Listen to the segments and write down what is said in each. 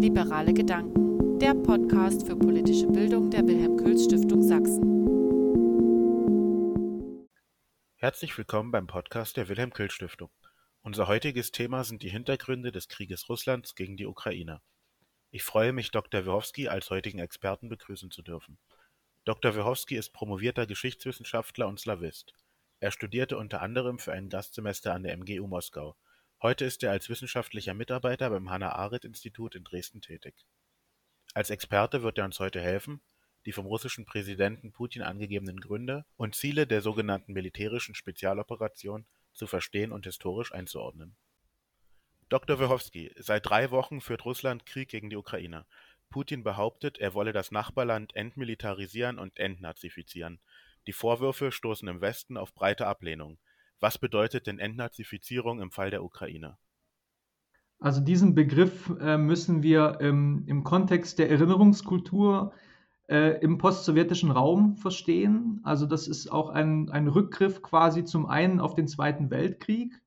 Liberale Gedanken, der Podcast für politische Bildung der Wilhelm Kühls Stiftung Sachsen. Herzlich willkommen beim Podcast der Wilhelm Kühl Stiftung. Unser heutiges Thema sind die Hintergründe des Krieges Russlands gegen die Ukraine. Ich freue mich, Dr. Wehowski als heutigen Experten begrüßen zu dürfen. Dr. Wehowski ist promovierter Geschichtswissenschaftler und Slawist. Er studierte unter anderem für ein Gastsemester an der MGU Moskau. Heute ist er als wissenschaftlicher Mitarbeiter beim Hannah-Arendt-Institut in Dresden tätig. Als Experte wird er uns heute helfen, die vom russischen Präsidenten Putin angegebenen Gründe und Ziele der sogenannten militärischen Spezialoperation zu verstehen und historisch einzuordnen. Dr. Wehowski, seit drei Wochen führt Russland Krieg gegen die Ukraine. Putin behauptet, er wolle das Nachbarland entmilitarisieren und entnazifizieren. Die Vorwürfe stoßen im Westen auf breite Ablehnung. Was bedeutet denn Entnazifizierung im Fall der Ukraine? Also diesen Begriff äh, müssen wir ähm, im Kontext der Erinnerungskultur äh, im postsowjetischen Raum verstehen. Also das ist auch ein, ein Rückgriff quasi zum einen auf den Zweiten Weltkrieg,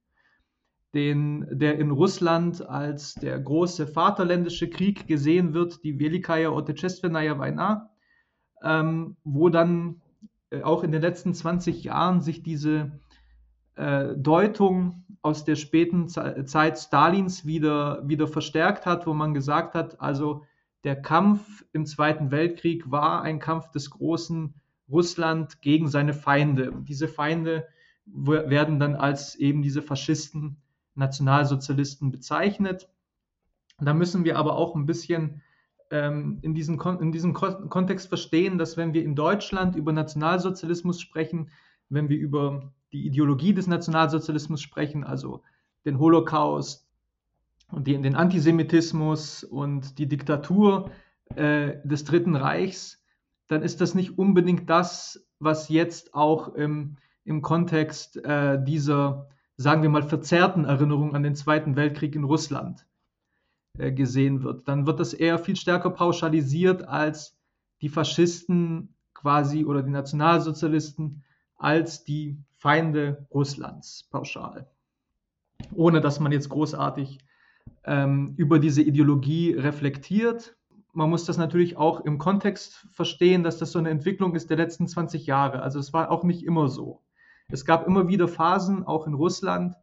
den, der in Russland als der große Vaterländische Krieg gesehen wird, die Velikaya Otechestvenaya Vaina, ähm, wo dann äh, auch in den letzten 20 Jahren sich diese äh, Deutung aus der späten Zeit Stalins wieder, wieder verstärkt hat, wo man gesagt hat, also der Kampf im Zweiten Weltkrieg war ein Kampf des großen Russland gegen seine Feinde. Diese Feinde werden dann als eben diese Faschisten, Nationalsozialisten bezeichnet. Da müssen wir aber auch ein bisschen ähm, in, diesem in diesem Kontext verstehen, dass wenn wir in Deutschland über Nationalsozialismus sprechen, wenn wir über die Ideologie des Nationalsozialismus sprechen, also den Holocaust und die, den Antisemitismus und die Diktatur äh, des Dritten Reichs, dann ist das nicht unbedingt das, was jetzt auch im, im Kontext äh, dieser, sagen wir mal, verzerrten Erinnerung an den Zweiten Weltkrieg in Russland äh, gesehen wird. Dann wird das eher viel stärker pauschalisiert als die Faschisten quasi oder die Nationalsozialisten als die Feinde Russlands pauschal. Ohne dass man jetzt großartig ähm, über diese Ideologie reflektiert. Man muss das natürlich auch im Kontext verstehen, dass das so eine Entwicklung ist der letzten 20 Jahre. Also es war auch nicht immer so. Es gab immer wieder Phasen, auch in Russland,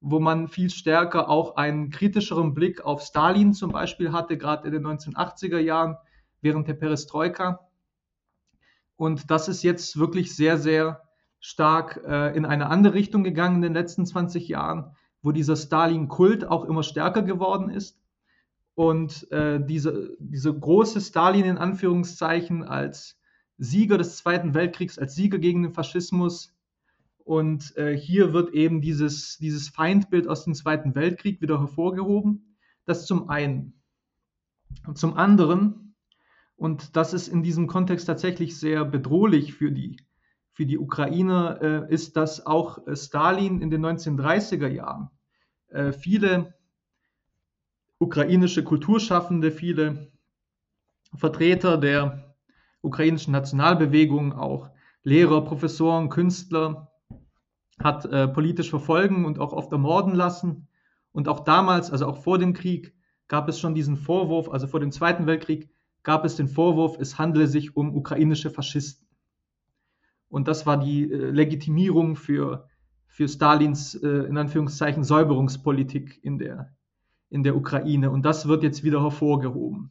wo man viel stärker auch einen kritischeren Blick auf Stalin zum Beispiel hatte, gerade in den 1980er Jahren während der Perestroika. Und das ist jetzt wirklich sehr, sehr stark äh, in eine andere Richtung gegangen in den letzten 20 Jahren, wo dieser Stalin-Kult auch immer stärker geworden ist. Und äh, diese, diese große Stalin in Anführungszeichen als Sieger des Zweiten Weltkriegs, als Sieger gegen den Faschismus. Und äh, hier wird eben dieses, dieses Feindbild aus dem Zweiten Weltkrieg wieder hervorgehoben. Das zum einen. Und zum anderen, und das ist in diesem Kontext tatsächlich sehr bedrohlich für die für die Ukraine äh, ist, dass auch äh, Stalin in den 1930er Jahren äh, viele ukrainische Kulturschaffende, viele Vertreter der ukrainischen Nationalbewegung, auch Lehrer, Professoren, Künstler, hat äh, politisch verfolgen und auch oft ermorden lassen. Und auch damals, also auch vor dem Krieg, gab es schon diesen Vorwurf, also vor dem Zweiten Weltkrieg, gab es den Vorwurf, es handele sich um ukrainische Faschisten. Und das war die äh, Legitimierung für, für Stalins, äh, in Anführungszeichen, Säuberungspolitik in der, in der Ukraine. Und das wird jetzt wieder hervorgehoben.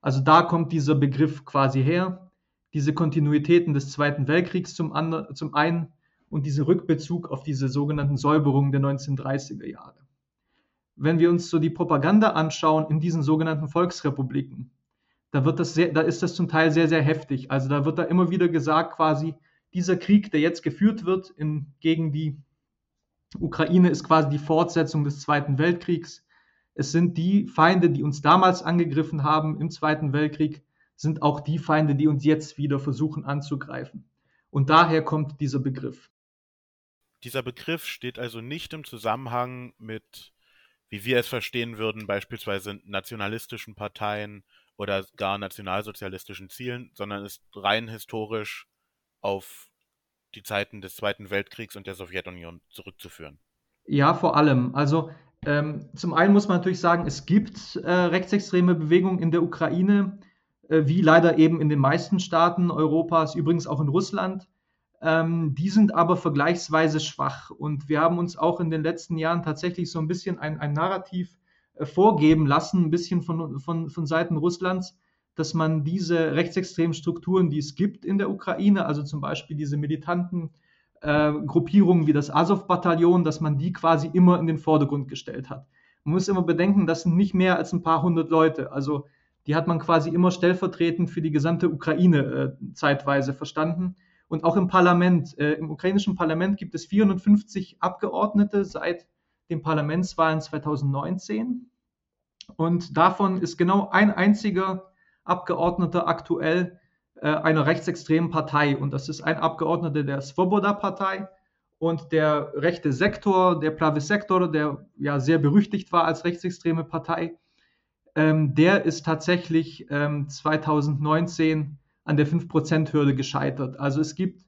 Also da kommt dieser Begriff quasi her, diese Kontinuitäten des Zweiten Weltkriegs zum, andre, zum einen und dieser Rückbezug auf diese sogenannten Säuberungen der 1930er Jahre. Wenn wir uns so die Propaganda anschauen in diesen sogenannten Volksrepubliken, da, wird das sehr, da ist das zum Teil sehr, sehr heftig. Also da wird da immer wieder gesagt quasi, dieser Krieg, der jetzt geführt wird in, gegen die Ukraine, ist quasi die Fortsetzung des Zweiten Weltkriegs. Es sind die Feinde, die uns damals angegriffen haben im Zweiten Weltkrieg, sind auch die Feinde, die uns jetzt wieder versuchen anzugreifen. Und daher kommt dieser Begriff. Dieser Begriff steht also nicht im Zusammenhang mit, wie wir es verstehen würden, beispielsweise nationalistischen Parteien oder gar nationalsozialistischen Zielen, sondern ist rein historisch auf die Zeiten des Zweiten Weltkriegs und der Sowjetunion zurückzuführen. Ja, vor allem. Also Ähm, zum einen muss man natürlich sagen, es gibt äh, rechtsextreme Bewegungen in der Ukraine, äh, wie leider eben in den meisten Staaten Europas, übrigens auch in Russland. Ähm, die sind aber vergleichsweise schwach. Und wir haben uns auch in den letzten Jahren tatsächlich so ein bisschen ein, ein Narrativ äh, vorgeben lassen, ein bisschen von, von, von Seiten Russlands, dass man diese rechtsextremen Strukturen, die es gibt in der Ukraine, also zum Beispiel diese militanten äh, Gruppierungen wie das Azov-Bataillon, dass man die quasi immer in den Vordergrund gestellt hat. Man muss immer bedenken, das sind nicht mehr als ein paar hundert Leute. Also die hat man quasi immer stellvertretend für die gesamte Ukraine äh, zeitweise verstanden. Und auch im Parlament, äh, im ukrainischen Parlament gibt es 450 Abgeordnete seit den Parlamentswahlen 2019. Und davon ist genau ein einziger Abgeordneter aktuell äh, einer rechtsextremen Partei. Und das ist ein Abgeordneter der Svoboda-Partei. Und der rechte Sektor, der Plavis-Sektor, der ja sehr berüchtigt war als rechtsextreme Partei, ähm, der ist tatsächlich ähm, 2019 an der 5%-Hürde gescheitert. Also es gibt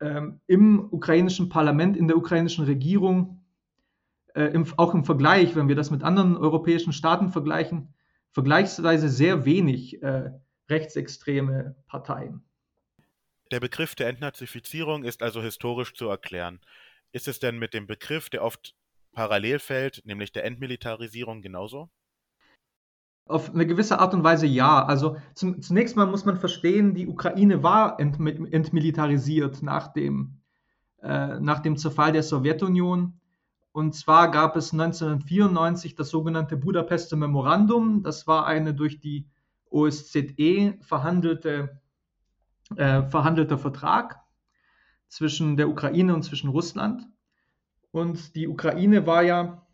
ähm, im ukrainischen Parlament, in der ukrainischen Regierung, äh, im, auch im Vergleich, wenn wir das mit anderen europäischen Staaten vergleichen, vergleichsweise sehr wenig äh, rechtsextreme Parteien. Der Begriff der Entnazifizierung ist also historisch zu erklären. Ist es denn mit dem Begriff, der oft parallel fällt, nämlich der Entmilitarisierung, genauso? Auf eine gewisse Art und Weise ja. Also zum, zunächst mal muss man verstehen, die Ukraine war ent, entmilitarisiert nach dem, äh, nach dem Zerfall der Sowjetunion. Und zwar gab es 1994 das sogenannte Budapester Memorandum. Das war eine durch die OSZE verhandelte, äh, verhandelter Vertrag zwischen der Ukraine und zwischen Russland. Und die Ukraine war ja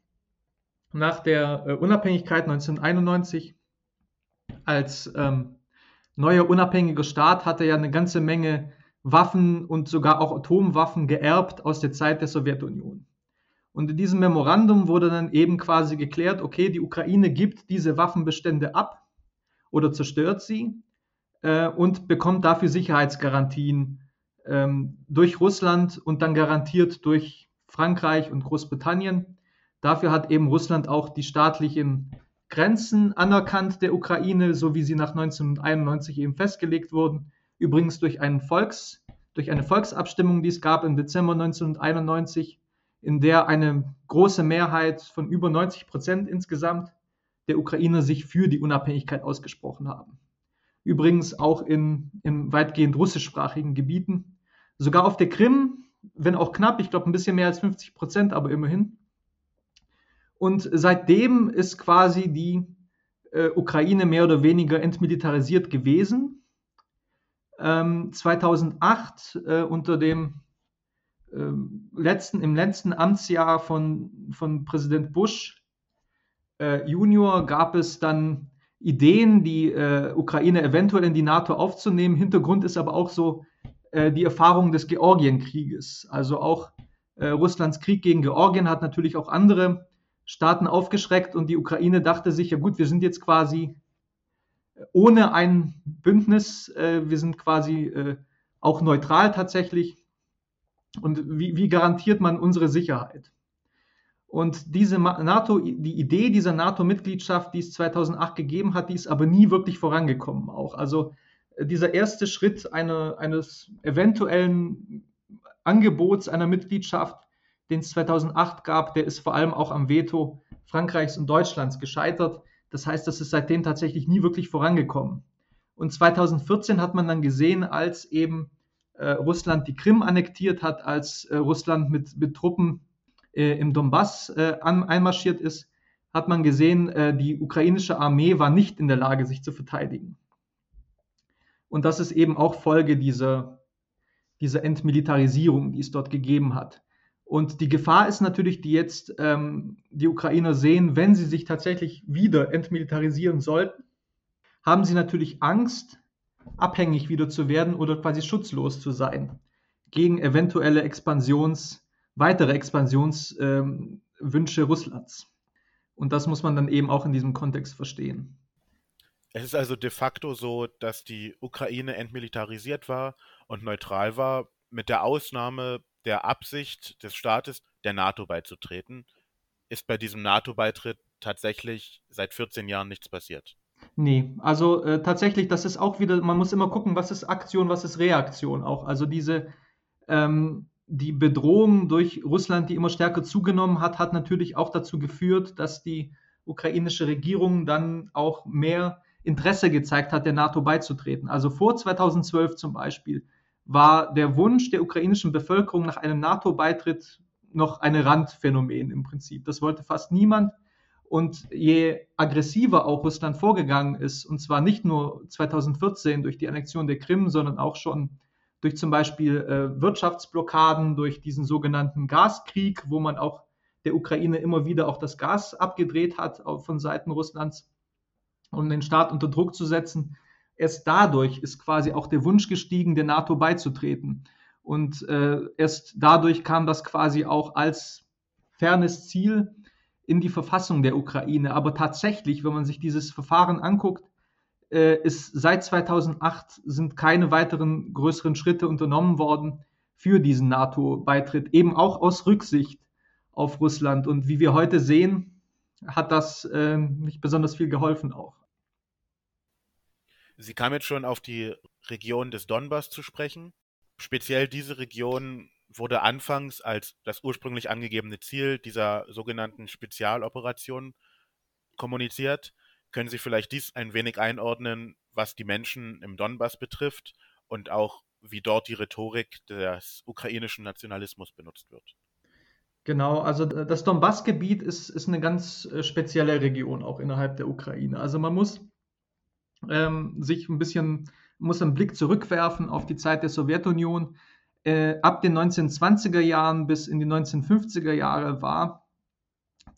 nach der äh, Unabhängigkeit 1991 als ähm, neuer unabhängiger Staat hatte er eine ganze Menge Waffen und sogar auch Atomwaffen geerbt aus der Zeit der Sowjetunion. Und in diesem Memorandum wurde dann eben quasi geklärt, okay, die Ukraine gibt diese Waffenbestände ab oder zerstört sie äh, und bekommt dafür Sicherheitsgarantien ähm, durch Russland und dann garantiert durch Frankreich und Großbritannien. Dafür hat eben Russland auch die staatlichen Grenzen anerkannt der Ukraine, so wie sie nach 1991 eben festgelegt wurden. Übrigens durch, Volks, durch eine Volksabstimmung, die es gab im Dezember 1991, in der eine große Mehrheit von über 90 Prozent insgesamt der Ukrainer sich für die Unabhängigkeit ausgesprochen haben. Übrigens auch in, in weitgehend russischsprachigen Gebieten. Sogar auf der Krim, wenn auch knapp, ich glaube ein bisschen mehr als 50 Prozent, aber immerhin. Und seitdem ist quasi die äh, Ukraine mehr oder weniger entmilitarisiert gewesen. Ähm, 2008 äh, unter dem letzten, im letzten Amtsjahr von, von Präsident Bush äh, Junior gab es dann Ideen, die äh, Ukraine eventuell in die NATO aufzunehmen. Hintergrund ist aber auch so äh, die Erfahrung des Georgienkrieges. Also auch Russlands Krieg gegen Georgien hat natürlich auch andere Staaten aufgeschreckt und die Ukraine dachte sich, ja gut, wir sind jetzt quasi ohne ein Bündnis, äh, wir sind quasi äh, auch neutral tatsächlich. Und wie, wie garantiert man unsere Sicherheit? Und diese NATO, die Idee dieser NATO-Mitgliedschaft, die es 2008 gegeben hat, die ist aber nie wirklich vorangekommen auch. Also äh, dieser erste Schritt eine, eines eventuellen Angebots einer Mitgliedschaft den es 2008 gab, der ist vor allem auch am Veto Frankreichs und Deutschlands gescheitert. Das heißt, das ist seitdem tatsächlich nie wirklich vorangekommen. Und 2014 hat man dann gesehen, als eben Russland die Krim annektiert hat, als äh, Russland mit, mit Truppen äh, im Donbass äh, an, einmarschiert ist, hat man gesehen, äh, die ukrainische Armee war nicht in der Lage, sich zu verteidigen. Und das ist eben auch Folge dieser, dieser Entmilitarisierung, die es dort gegeben hat. Und die Gefahr ist natürlich, die jetzt ähm, die Ukrainer sehen, wenn sie sich tatsächlich wieder entmilitarisieren sollten, haben sie natürlich Angst, abhängig wieder zu werden oder quasi schutzlos zu sein gegen eventuelle Expansions, weitere Expansionswünsche ähm, Russlands. Und das muss man dann eben auch in diesem Kontext verstehen. Es ist also de facto so, dass die Ukraine entmilitarisiert war und neutral war, mit der Ausnahme der Absicht des Staates, der NATO beizutreten. ist bei diesem NATO-Beitritt tatsächlich seit 14 Jahren nichts passiert. Nee, also äh, tatsächlich, das ist auch wieder, man muss immer gucken, was ist Aktion, was ist Reaktion auch. Also diese, ähm, die Bedrohung durch Russland, die immer stärker zugenommen hat, hat natürlich auch dazu geführt, dass die ukrainische Regierung dann auch mehr Interesse gezeigt hat, der NATO beizutreten. Also vor 2012 zum Beispiel war der Wunsch der ukrainischen Bevölkerung nach einem NATO-Beitritt noch ein Randphänomen im Prinzip. Das wollte fast niemand. Und je aggressiver auch Russland vorgegangen ist, und zwar nicht nur 2014 durch die Annexion der Krim, sondern auch schon durch zum Beispiel äh, Wirtschaftsblockaden, durch diesen sogenannten Gaskrieg, wo man auch der Ukraine immer wieder auch das Gas abgedreht hat von Seiten Russlands, um den Staat unter Druck zu setzen. Erst dadurch ist quasi auch der Wunsch gestiegen, der NATO beizutreten. Und äh, erst dadurch kam das quasi auch als fernes Ziel in die Verfassung der Ukraine. Aber tatsächlich, wenn man sich dieses Verfahren anguckt, äh, ist seit 2008 sind keine weiteren größeren Schritte unternommen worden für diesen NATO-Beitritt, eben auch aus Rücksicht auf Russland. Und wie wir heute sehen, hat das äh, nicht besonders viel geholfen auch. Sie kam jetzt schon auf die Region des Donbass zu sprechen. Speziell diese Region wurde anfangs als das ursprünglich angegebene Ziel dieser sogenannten Spezialoperation kommuniziert. Können Sie vielleicht dies ein wenig einordnen, was die Menschen im Donbass betrifft und auch wie dort die Rhetorik des ukrainischen Nationalismus benutzt wird? Genau, also das Donbassgebiet ist, ist eine ganz äh, spezielle Region auch innerhalb der Ukraine. Also man muss ähm, sich ein bisschen, muss einen Blick zurückwerfen auf die Zeit der Sowjetunion. Äh, ab den 1920er Jahren bis in die 1950er Jahre war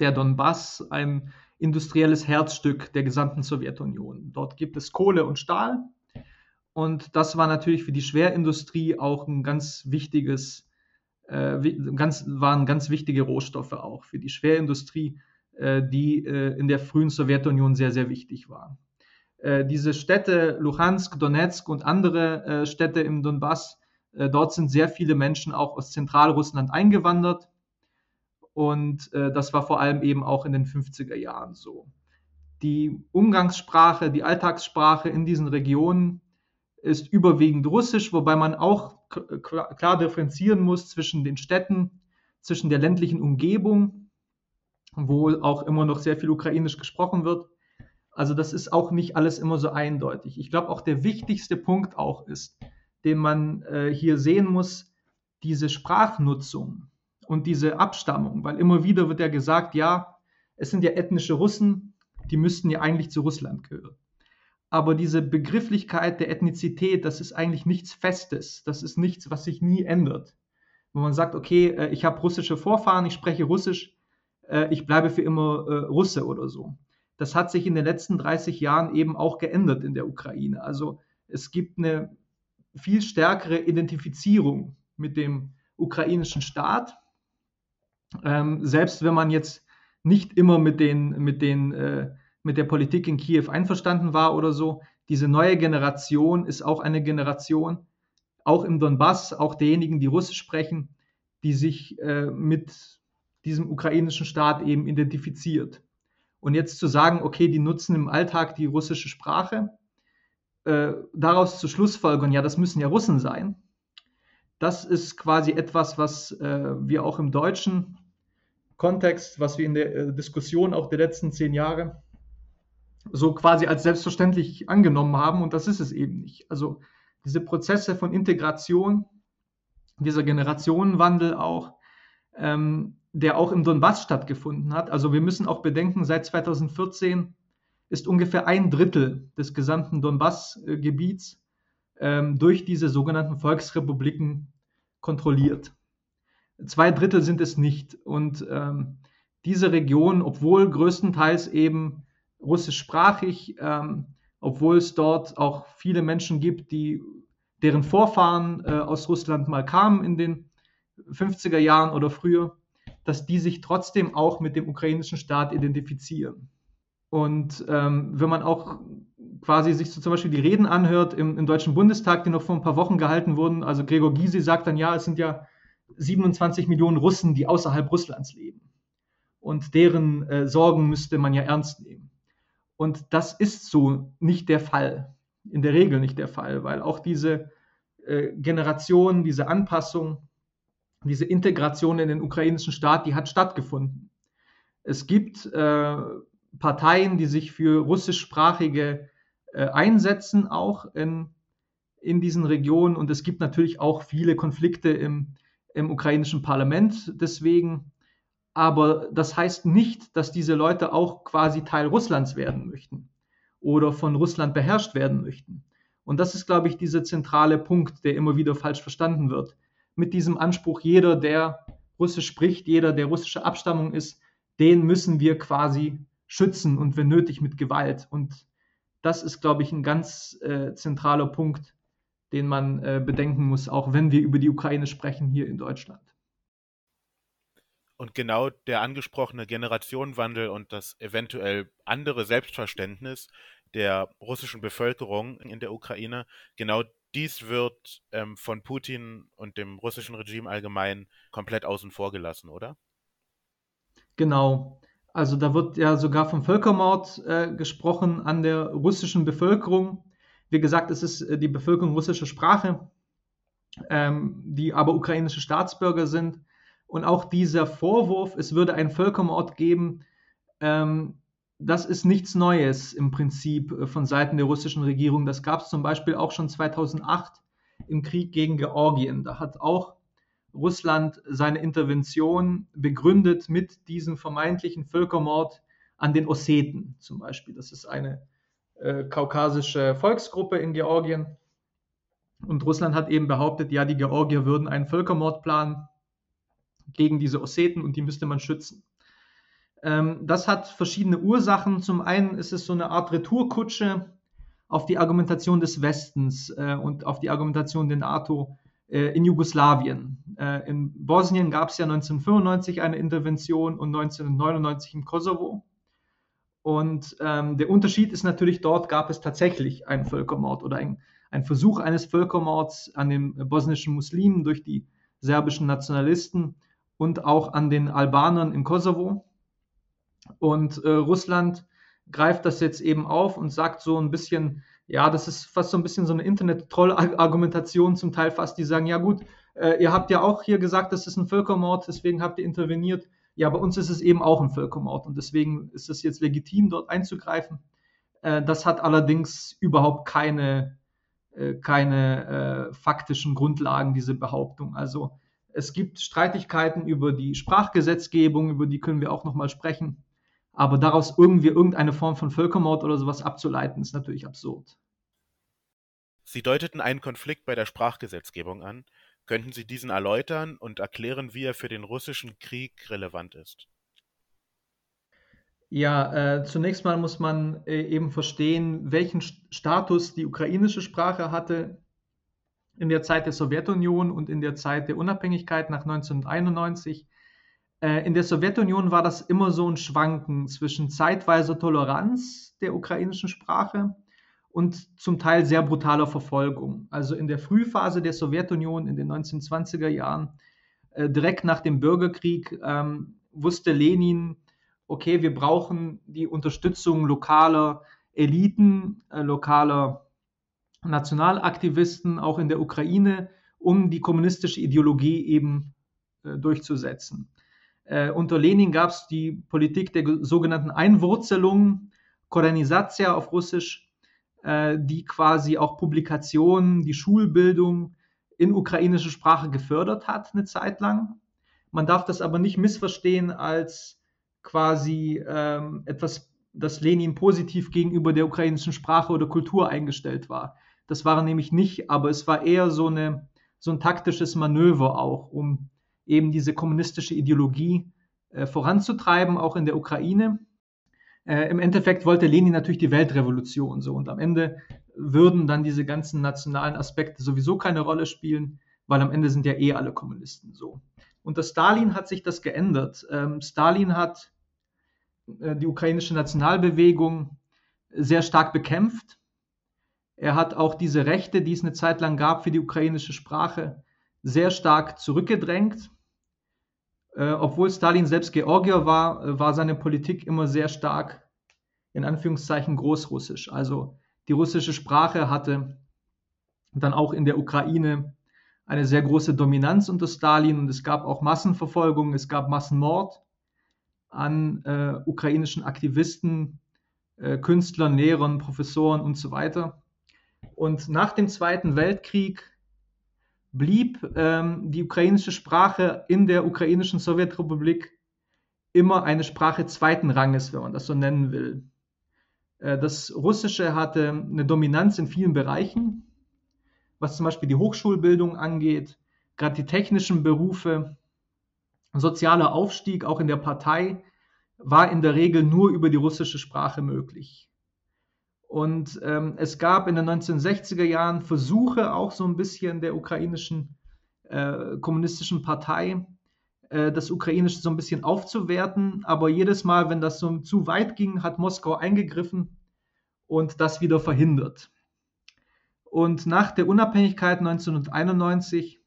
der Donbass ein industrielles Herzstück der gesamten Sowjetunion. Dort gibt es Kohle und Stahl. Und das war natürlich für die Schwerindustrie auch ein ganz wichtiges, äh, ganz, waren ganz wichtige Rohstoffe auch für die Schwerindustrie, äh, die äh, in der frühen Sowjetunion sehr, sehr wichtig war. Äh, diese Städte Luhansk, Donetsk und andere äh, Städte im Donbass, dort sind sehr viele Menschen auch aus Zentralrussland eingewandert. Und das war vor allem eben auch in den 50er Jahren so. Die Umgangssprache, die Alltagssprache in diesen Regionen ist überwiegend Russisch, wobei man auch klar differenzieren muss zwischen den Städten, zwischen der ländlichen Umgebung, wo auch immer noch sehr viel Ukrainisch gesprochen wird, also das ist auch nicht alles immer so eindeutig. Ich glaube auch der wichtigste Punkt auch ist, den man äh, hier sehen muss, diese Sprachnutzung und diese Abstammung, weil immer wieder wird ja gesagt, ja, es sind ja ethnische Russen, die müssten ja eigentlich zu Russland gehören. Aber diese Begrifflichkeit der Ethnizität, das ist eigentlich nichts Festes, das ist nichts, was sich nie ändert. Wo man sagt, okay, äh, ich habe russische Vorfahren, ich spreche Russisch, äh, ich bleibe für immer äh, Russe oder so das hat sich in den letzten 30 Jahren eben auch geändert in der Ukraine. Also es gibt eine viel stärkere Identifizierung mit dem ukrainischen Staat. Ähm, selbst wenn man jetzt nicht immer mit, den, mit, den, äh, mit der Politik in Kiew einverstanden war oder so, diese neue Generation ist auch eine Generation, auch im Donbass, auch derjenigen, die Russisch sprechen, die sich äh, mit diesem ukrainischen Staat eben identifiziert. Und jetzt zu sagen, okay, die nutzen im Alltag die russische Sprache, äh, daraus zu Schlussfolgern, ja, das müssen ja Russen sein, das ist quasi etwas, was äh, wir auch im deutschen Kontext, was wir in der äh, Diskussion auch der letzten zehn Jahre so quasi als selbstverständlich angenommen haben und das ist es eben nicht. Also diese Prozesse von Integration, dieser Generationenwandel auch, ähm, der auch im Donbass stattgefunden hat. Also wir müssen auch bedenken, seit 2014 ist ungefähr ein Drittel des gesamten Donbass-Gebiets ähm, durch diese sogenannten Volksrepubliken kontrolliert. Zwei Drittel sind es nicht. Und ähm, diese Region, obwohl größtenteils eben russischsprachig, ähm, obwohl es dort auch viele Menschen gibt, die, deren Vorfahren äh, aus Russland mal kamen in den 50er Jahren oder früher, dass die sich trotzdem auch mit dem ukrainischen Staat identifizieren. Und ähm, wenn man auch quasi sich so zum Beispiel die Reden anhört im, im, Deutschen Bundestag, die noch vor ein paar Wochen gehalten wurden, also Gregor Gysi sagt dann, ja, es sind ja 27 Millionen Russen, die außerhalb Russlands leben. und deren äh, Sorgen müsste man ja ernst nehmen. Und das ist so nicht der Fall, in der Regel nicht der Fall, weil auch diese äh, Generation, diese Anpassung, diese Integration in den ukrainischen Staat, die hat stattgefunden. Es gibt äh, Parteien, die sich für russischsprachige äh, einsetzen, auch in, in diesen Regionen. Und es gibt natürlich auch viele Konflikte im, im ukrainischen Parlament deswegen. Aber das heißt nicht, dass diese Leute auch quasi Teil Russlands werden möchten oder von Russland beherrscht werden möchten. Und das ist, glaube ich, dieser zentrale Punkt, der immer wieder falsch verstanden wird. Mit diesem Anspruch, jeder, der Russisch spricht, jeder, der russische Abstammung ist, den müssen wir quasi schützen und wenn nötig mit Gewalt. Und das ist, glaube ich, ein ganz äh, zentraler Punkt, den man äh, bedenken muss, auch wenn wir über die Ukraine sprechen hier in Deutschland. Und genau der angesprochene Generationenwandel und das eventuell andere Selbstverständnis der russischen Bevölkerung in der Ukraine, genau dies wird ähm, von Putin und dem russischen Regime allgemein komplett außen vor gelassen, oder? Genau. Also da wird ja sogar vom Völkermord äh, gesprochen an der russischen Bevölkerung. Wie gesagt, es ist äh, die Bevölkerung russischer Sprache, ähm, die aber ukrainische Staatsbürger sind. Und auch dieser Vorwurf, es würde einen Völkermord geben, ähm, das ist nichts Neues im Prinzip äh, von Seiten der russischen Regierung. Das gab es zum Beispiel auch schon 2008 im Krieg gegen Georgien. Da hat auch Russland seine Intervention begründet mit diesem vermeintlichen Völkermord an den Osseten zum Beispiel. Das ist eine äh, kaukasische Volksgruppe in Georgien. Und Russland hat eben behauptet, ja, die Georgier würden einen Völkermord planen gegen diese Osseten und die müsste man schützen. Ähm, das hat verschiedene Ursachen. Zum einen ist es so eine Art Retourkutsche auf die Argumentation des Westens äh, und auf die Argumentation der NATO in Jugoslawien. Äh, in Bosnien gab es ja 1995 eine Intervention und 1999 im Kosovo. Und ähm, der Unterschied ist natürlich, dort gab es tatsächlich einen Völkermord oder ein, ein Versuch eines Völkermords an den bosnischen Muslimen durch die serbischen Nationalisten und auch an den Albanern im Kosovo. Und äh, Russland greift das jetzt eben auf und sagt so ein bisschen, ja, das ist fast so ein bisschen so eine Internet-Troll-Argumentation zum Teil fast, die sagen, ja gut, äh, ihr habt ja auch hier gesagt, das ist ein Völkermord, deswegen habt ihr interveniert. Ja, bei uns ist es eben auch ein Völkermord und deswegen ist es jetzt legitim, dort einzugreifen. Äh, das hat allerdings überhaupt keine, äh, keine äh, faktischen Grundlagen, diese Behauptung. Also es gibt Streitigkeiten über die Sprachgesetzgebung, über die können wir auch nochmal sprechen. Aber daraus irgendwie irgendeine Form von Völkermord oder sowas abzuleiten, ist natürlich absurd. Sie deuteten einen Konflikt bei der Sprachgesetzgebung an. Könnten Sie diesen erläutern und erklären, wie er für den russischen Krieg relevant ist? Ja, äh, zunächst mal muss man äh, eben verstehen, welchen Status die ukrainische Sprache hatte in der Zeit der Sowjetunion und in der Zeit der Unabhängigkeit nach 1991. Äh, in der Sowjetunion war das immer so ein Schwanken zwischen zeitweiser Toleranz der ukrainischen Sprache und zum Teil sehr brutaler Verfolgung. Also in der Frühphase der Sowjetunion in den 1920er Jahren, äh, direkt nach dem Bürgerkrieg, ähm, wusste Lenin, okay, wir brauchen die Unterstützung lokaler Eliten, äh, lokaler Nationalaktivisten, auch in der Ukraine, um die kommunistische Ideologie eben durchzusetzen. Äh, unter Lenin gab es die Politik der sogenannten Einwurzelung, Korenisatia auf Russisch, äh, die quasi auch Publikationen, die Schulbildung in ukrainischer Sprache gefördert hat, eine Zeit lang. Man darf das aber nicht missverstehen als quasi ähm, etwas, das Lenin positiv gegenüber der ukrainischen Sprache oder Kultur eingestellt war. Das war er nämlich nicht, aber es war eher so, eine, so ein taktisches Manöver auch, um eben diese kommunistische Ideologie äh, voranzutreiben, auch in der Ukraine. Äh, Im Endeffekt wollte Lenin natürlich die Weltrevolution so und am Ende würden dann diese ganzen nationalen Aspekte sowieso keine Rolle spielen, weil am Ende sind ja eh alle Kommunisten so. Unter Stalin hat sich das geändert. Ähm, Stalin hat äh, die ukrainische Nationalbewegung sehr stark bekämpft. Er hat auch diese Rechte, die es eine Zeit lang gab für die ukrainische Sprache, sehr stark zurückgedrängt. Äh, obwohl Stalin selbst Georgier war, äh, war seine Politik immer sehr stark, in Anführungszeichen, großrussisch. Also die russische Sprache hatte dann auch in der Ukraine eine sehr große Dominanz unter Stalin und es gab auch Massenverfolgung, es gab Massenmord an äh, ukrainischen Aktivisten, äh, Künstlern, Lehrern, Professoren und so weiter. Und nach dem Zweiten Weltkrieg blieb ähm, die ukrainische Sprache in der ukrainischen Sowjetrepublik immer eine Sprache zweiten Ranges, wenn man das so nennen will. Äh, das Russische hatte eine Dominanz in vielen Bereichen, was zum Beispiel die Hochschulbildung angeht, gerade die technischen Berufe, sozialer Aufstieg auch in der Partei war in der Regel nur über die russische Sprache möglich. Und ähm, es gab in den 1960er Jahren Versuche auch so ein bisschen der ukrainischen äh, kommunistischen Partei, äh, das Ukrainische so ein bisschen aufzuwerten. Aber jedes Mal, wenn das so zu weit ging, hat Moskau eingegriffen und das wieder verhindert. Und nach der Unabhängigkeit 1991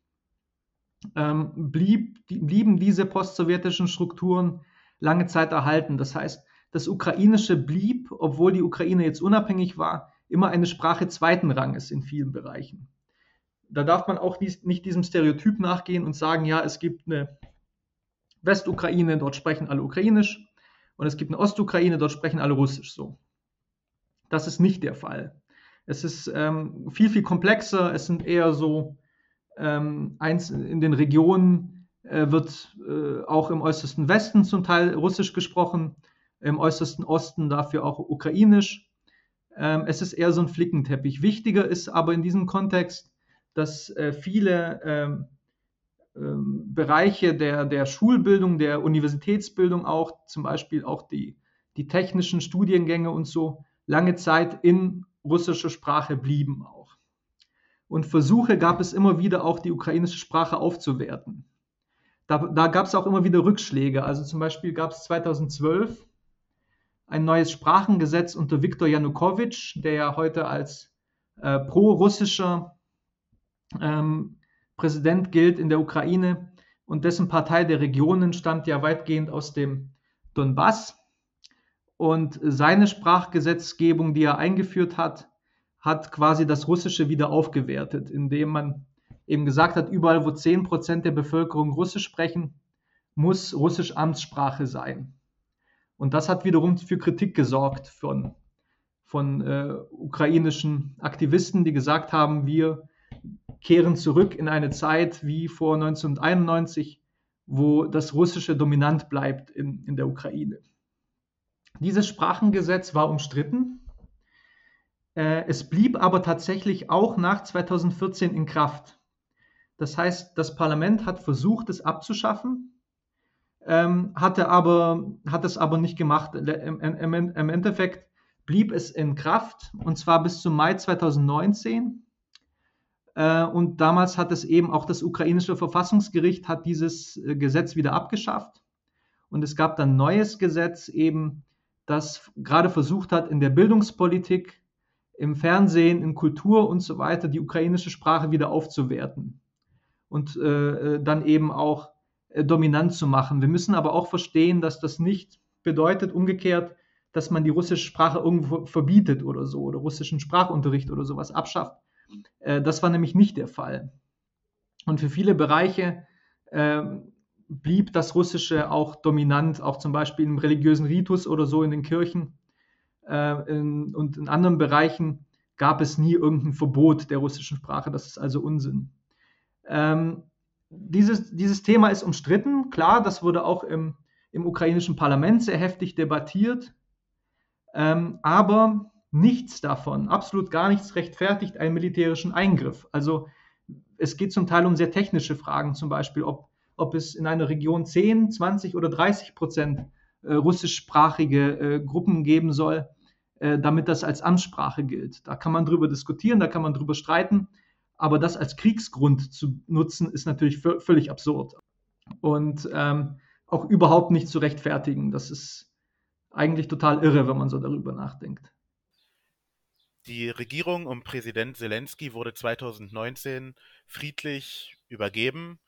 ähm, blieb, blieben diese postsowjetischen Strukturen lange Zeit erhalten. Das heißt, das Ukrainische blieb, obwohl die Ukraine jetzt unabhängig war, immer eine Sprache zweiten Ranges in vielen Bereichen. Da darf man auch nicht diesem Stereotyp nachgehen und sagen, ja, es gibt eine Westukraine, dort sprechen alle Ukrainisch, und es gibt eine Ostukraine, dort sprechen alle Russisch so. Das ist nicht der Fall. Es ist ähm, viel, viel komplexer. Es sind eher so, ähm, eins in den Regionen äh, wird äh, auch im äußersten Westen zum Teil Russisch gesprochen, im äußersten Osten dafür auch Ukrainisch. Ähm, es ist eher so ein Flickenteppich. Wichtiger ist aber in diesem Kontext, dass äh, viele ähm, ähm, Bereiche der, der Schulbildung, der Universitätsbildung auch, zum Beispiel auch die, die technischen Studiengänge und so, lange Zeit in russischer Sprache blieben auch. Und Versuche gab es immer wieder auch, die ukrainische Sprache aufzuwerten. Da, da gab es auch immer wieder Rückschläge. Also zum Beispiel gab es 2012 ein neues Sprachengesetz unter Viktor Janukowitsch, der ja heute als äh, pro-russischer ähm, Präsident gilt in der Ukraine und dessen Partei der Regionen stammt ja weitgehend aus dem Donbass. Und seine Sprachgesetzgebung, die er eingeführt hat, hat quasi das Russische wieder aufgewertet, indem man eben gesagt hat, überall wo 10% der Bevölkerung Russisch sprechen, muss Russisch Amtssprache sein. Und das hat wiederum für Kritik gesorgt von, von äh, ukrainischen Aktivisten, die gesagt haben, wir kehren zurück in eine Zeit wie vor 1991, wo das Russische dominant bleibt in, in der Ukraine. Dieses Sprachengesetz war umstritten. Äh, es blieb aber tatsächlich auch nach 2014 in Kraft. Das heißt, das Parlament hat versucht, es abzuschaffen, ähm, hatte aber, hat es aber nicht gemacht. Im, im, Im Endeffekt blieb es in Kraft und zwar bis zum Mai 2019. Äh, und damals hat es eben auch das ukrainische Verfassungsgericht hat dieses äh, Gesetz wieder abgeschafft. Und es gab dann neues Gesetz eben, das gerade versucht hat, in der Bildungspolitik, im Fernsehen, in Kultur und so weiter die ukrainische Sprache wieder aufzuwerten und äh, dann eben auch äh, dominant zu machen. Wir müssen aber auch verstehen, dass das nicht bedeutet, umgekehrt, dass man die russische Sprache irgendwo verbietet oder so oder russischen Sprachunterricht oder sowas abschafft. Äh, das war nämlich nicht der Fall. Und für viele Bereiche ähm, blieb das Russische auch dominant, auch zum Beispiel im religiösen Ritus oder so in den Kirchen. Äh, in, und in anderen Bereichen gab es nie irgendein Verbot der russischen Sprache. Das ist also Unsinn. Ähm, dieses, dieses Thema ist umstritten. Klar, das wurde auch im, im ukrainischen Parlament sehr heftig debattiert. Ähm, aber nichts davon, absolut gar nichts rechtfertigt einen militärischen Eingriff. Also es geht zum Teil um sehr technische Fragen, zum Beispiel, ob ob es in einer Region 10, 20 oder 30 Prozent äh, russischsprachige äh, Gruppen geben soll, äh, damit das als Amtssprache gilt. Da kann man drüber diskutieren, da kann man drüber streiten, aber das als Kriegsgrund zu nutzen, ist natürlich völlig absurd und ähm, auch überhaupt nicht zu rechtfertigen. Das ist eigentlich total irre, wenn man so darüber nachdenkt. Die Regierung um Präsident Zelensky wurde 2019 friedlich übergeben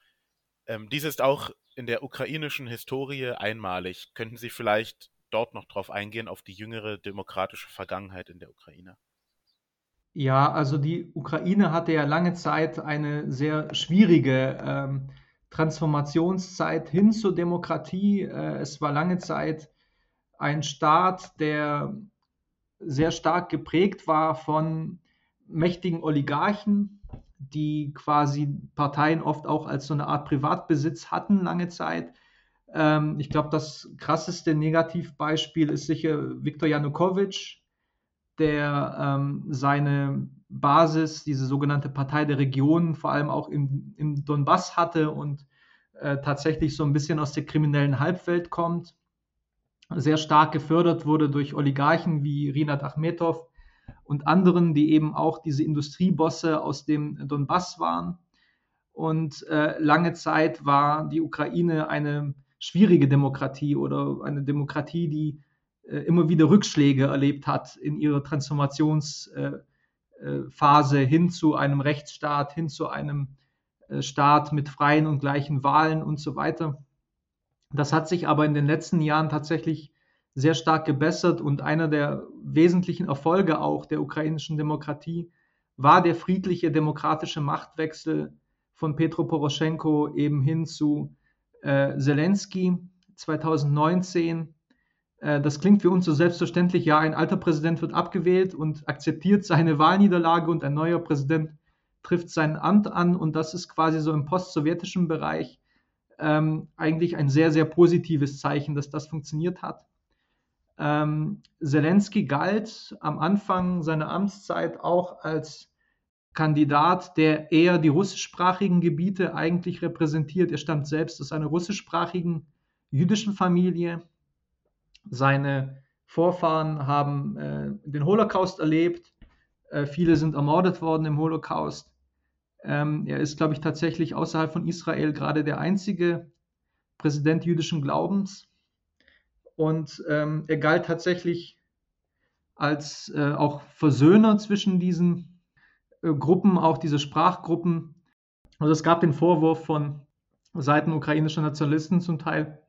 Ähm, dies ist auch in der ukrainischen Historie einmalig. Könnten Sie vielleicht dort noch drauf eingehen, auf die jüngere demokratische Vergangenheit in der Ukraine? Ja, also die Ukraine hatte ja lange Zeit eine sehr schwierige ähm, Transformationszeit hin zur Demokratie. Äh, es war lange Zeit ein Staat, der sehr stark geprägt war von mächtigen Oligarchen, die quasi Parteien oft auch als so eine Art Privatbesitz hatten lange Zeit. Ähm, ich glaube, das krasseste Negativbeispiel ist sicher Viktor Janukowitsch, der ähm, seine Basis, diese sogenannte Partei der Regionen, vor allem auch im, im Donbass hatte und äh, tatsächlich so ein bisschen aus der kriminellen Halbwelt kommt, sehr stark gefördert wurde durch Oligarchen wie Rinat Achmetov und anderen, die eben auch diese Industriebosse aus dem Donbass waren. Und äh, lange Zeit war die Ukraine eine schwierige Demokratie oder eine Demokratie, die immer wieder Rückschläge erlebt hat in ihrer Transformationsphase äh, äh, hin zu einem Rechtsstaat, hin zu einem Staat mit freien und gleichen Wahlen und so weiter. Das hat sich aber in den letzten Jahren tatsächlich sehr stark gebessert und einer der wesentlichen Erfolge auch der ukrainischen Demokratie war der friedliche demokratische Machtwechsel von Petro Poroschenko eben hin zu äh, Zelensky 2019 äh, das klingt für uns so selbstverständlich, ja, ein alter Präsident wird abgewählt und akzeptiert seine Wahlniederlage und ein neuer Präsident trifft sein Amt an und das ist quasi so im postsowjetischen Bereich ähm, eigentlich ein sehr, sehr positives Zeichen, dass das funktioniert hat. Ähm, Zelensky galt am Anfang seiner Amtszeit auch als Kandidat, der eher die russischsprachigen Gebiete eigentlich repräsentiert. Er stammt selbst aus einer russischsprachigen jüdischen Familie seine Vorfahren haben äh, den Holocaust erlebt. Äh, viele sind ermordet worden im Holocaust. Ähm, er ist, glaube ich, tatsächlich außerhalb von Israel gerade der einzige Präsident jüdischen Glaubens. Und ähm, er galt tatsächlich als äh, auch Versöhner zwischen diesen äh, Gruppen, auch diese Sprachgruppen. Also es gab den Vorwurf von Seiten ukrainischer Nationalisten zum Teil,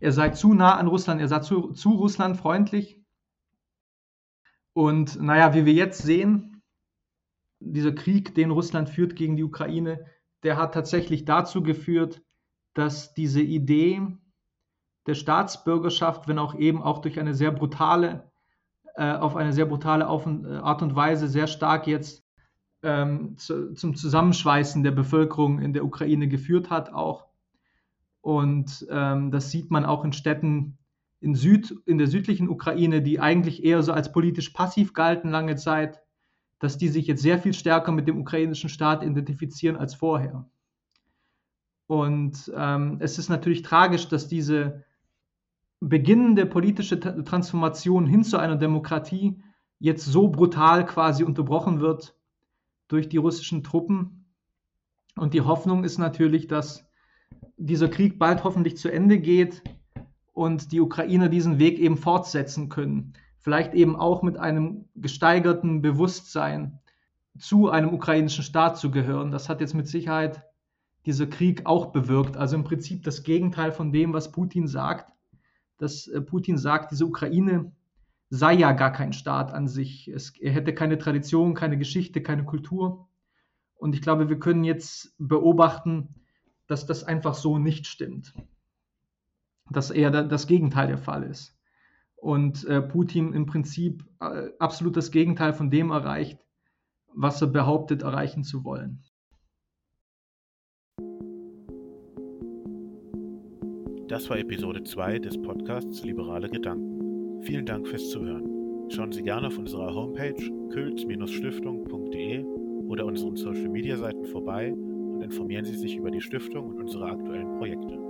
er sei zu nah an Russland, er sei zu, zu Russland freundlich. Und naja, wie wir jetzt sehen, dieser Krieg, den Russland führt gegen die Ukraine, der hat tatsächlich dazu geführt, dass diese Idee der Staatsbürgerschaft, wenn auch eben auch durch eine sehr brutale, äh, auf eine sehr brutale äh, Art und Weise sehr stark jetzt ähm, zu, zum Zusammenschweißen der Bevölkerung in der Ukraine geführt hat, auch und ähm, das sieht man auch in Städten in, Süd, in der südlichen Ukraine, die eigentlich eher so als politisch passiv galten lange Zeit, dass die sich jetzt sehr viel stärker mit dem ukrainischen Staat identifizieren als vorher. Und ähm, es ist natürlich tragisch, dass diese beginnende politische Transformation hin zu einer Demokratie jetzt so brutal quasi unterbrochen wird durch die russischen Truppen. Und die Hoffnung ist natürlich, dass dieser Krieg bald hoffentlich zu Ende geht und die Ukrainer diesen Weg eben fortsetzen können. Vielleicht eben auch mit einem gesteigerten Bewusstsein zu einem ukrainischen Staat zu gehören. Das hat jetzt mit Sicherheit dieser Krieg auch bewirkt. Also im Prinzip das Gegenteil von dem, was Putin sagt. Dass äh, Putin sagt, diese Ukraine sei ja gar kein Staat an sich. Es, er hätte keine Tradition, keine Geschichte, keine Kultur. Und ich glaube, wir können jetzt beobachten, dass das einfach so nicht stimmt. Dass eher das Gegenteil der Fall ist. Und äh, Putin im Prinzip äh, absolut das Gegenteil von dem erreicht, was er behauptet erreichen zu wollen. Das war Episode 2 des Podcasts Liberale Gedanken. Vielen Dank fürs Zuhören. Schauen Sie gerne auf unserer Homepage külz-stiftung.de oder unseren Social-Media-Seiten vorbei informieren Sie sich über die Stiftung und unsere aktuellen Projekte.